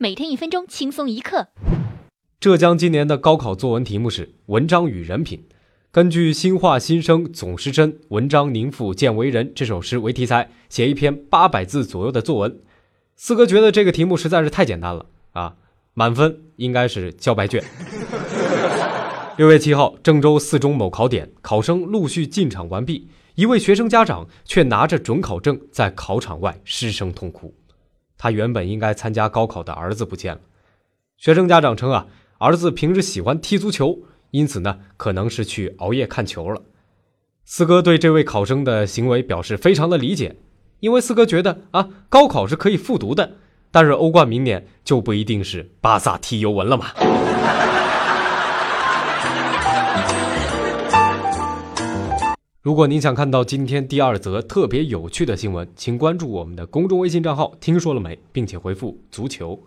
每天一分钟，轻松一刻。浙江今年的高考作文题目是《文章与人品》，根据“新化新生总是真，文章宁复见为人”这首诗为题材，写一篇八百字左右的作文。四哥觉得这个题目实在是太简单了啊，满分应该是交白卷。六月七号，郑州四中某考点，考生陆续进场完毕，一位学生家长却拿着准考证在考场外失声痛哭。他原本应该参加高考的儿子不见了。学生家长称啊，儿子平时喜欢踢足球，因此呢，可能是去熬夜看球了。四哥对这位考生的行为表示非常的理解，因为四哥觉得啊，高考是可以复读的，但是欧冠明年就不一定是巴萨踢尤文了嘛。如果您想看到今天第二则特别有趣的新闻，请关注我们的公众微信账号“听说了没”，并且回复“足球”。